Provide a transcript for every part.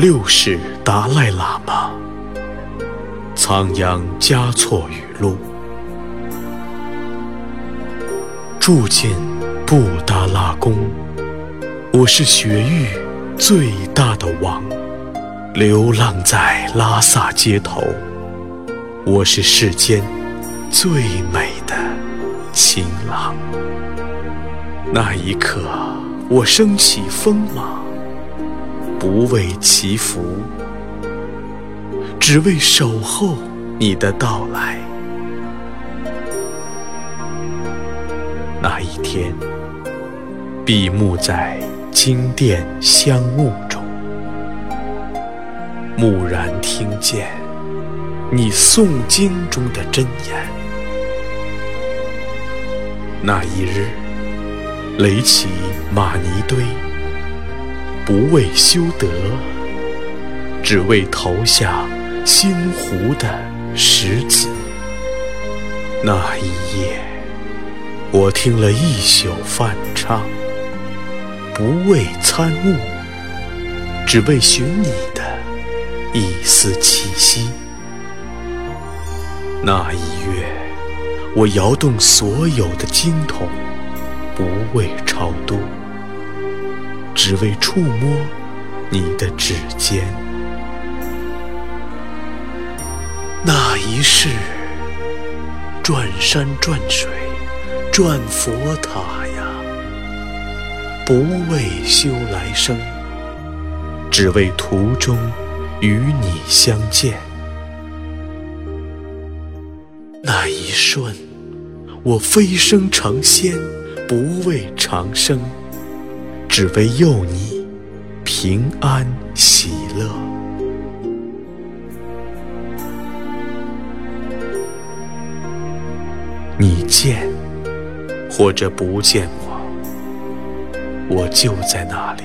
六世达赖喇嘛，仓央嘉措语录。住进布达拉宫，我是雪域最大的王；流浪在拉萨街头，我是世间最美的情郎。那一刻，我升起锋芒。不为祈福，只为守候你的到来。那一天，闭目在经殿香雾中，蓦然听见你诵经中的真言。那一日，垒起玛尼堆。不为修德，只为投下星湖的石子。那一夜，我听了一宿梵唱，不为参悟，只为寻你的一丝气息。那一月，我摇动所有的经筒，不为超度。只为触摸你的指尖，那一世转山转水转佛塔呀，不为修来生，只为途中与你相见。那一瞬，我飞升成仙，不为长生。只为佑你平安喜乐。你见或者不见我，我就在那里，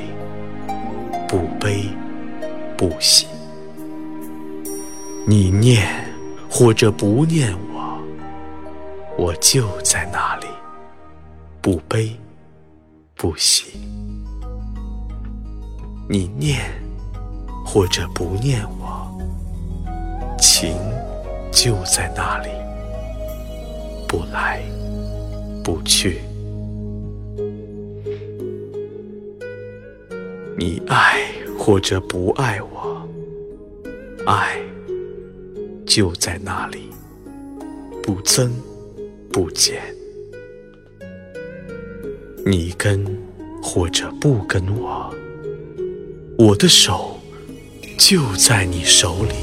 不悲不喜。你念或者不念我，我就在那里，不悲不喜。你念或者不念我，情就在那里，不来不去。你爱或者不爱我，爱就在那里，不增不减。你跟或者不跟我。我的手就在你手里，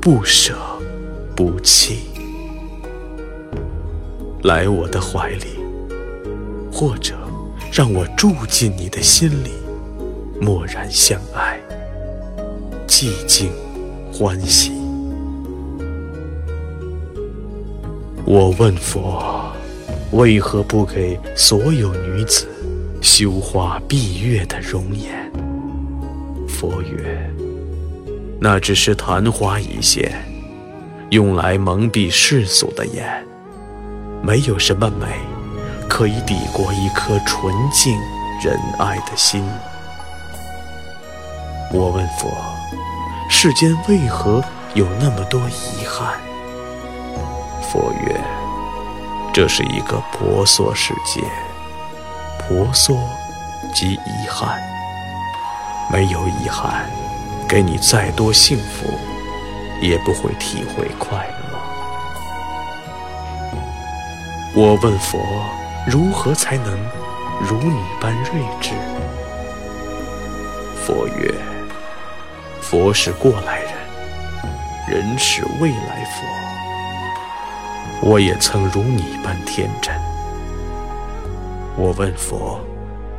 不舍不弃，来我的怀里，或者让我住进你的心里，默然相爱，寂静欢喜。我问佛，为何不给所有女子？羞花闭月的容颜，佛曰：“那只是昙花一现，用来蒙蔽世俗的眼。没有什么美，可以抵过一颗纯净仁爱的心。”我问佛：“世间为何有那么多遗憾？”佛曰：“这是一个婆娑世界。”婆娑即遗憾，没有遗憾，给你再多幸福，也不会体会快乐。我问佛，如何才能如你般睿智？佛曰：佛是过来人，人是未来佛。我也曾如你般天真。我问佛，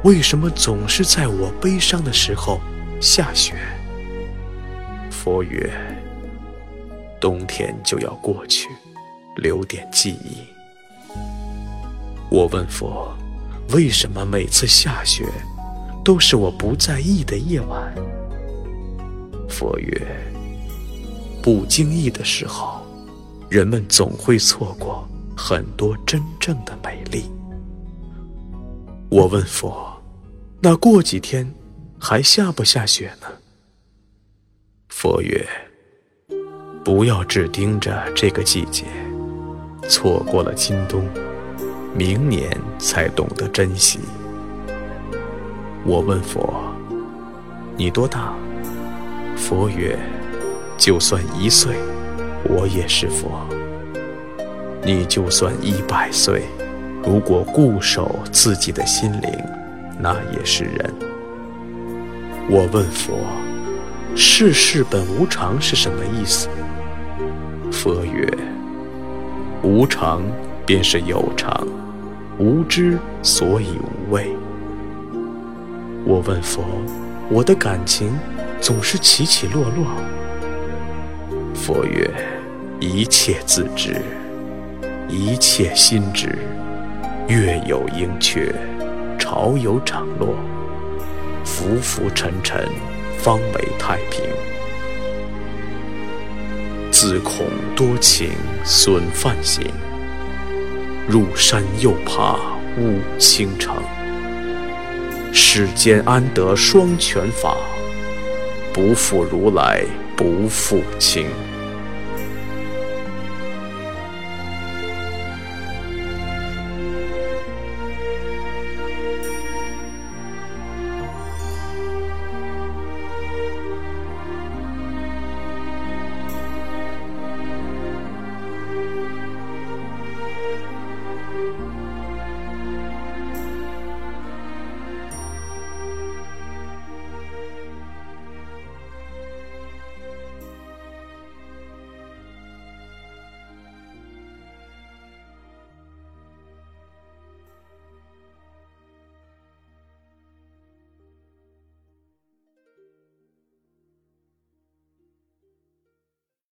为什么总是在我悲伤的时候下雪？佛曰：冬天就要过去，留点记忆。我问佛，为什么每次下雪都是我不在意的夜晚？佛曰：不经意的时候，人们总会错过很多真正的美丽。我问佛：那过几天还下不下雪呢？佛曰：不要只盯着这个季节，错过了今冬，明年才懂得珍惜。我问佛：你多大？佛曰：就算一岁，我也是佛；你就算一百岁，如果固守自己的心灵，那也是人。我问佛：世事本无常是什么意思？佛曰：无常便是有常，无知所以无畏。我问佛：我的感情总是起起落落。佛曰：一切自知，一切心知。月有盈缺，潮有涨落，浮浮沉沉，方为太平。自恐多情损梵行，入山又怕误倾城。世间安得双全法？不负如来不负卿。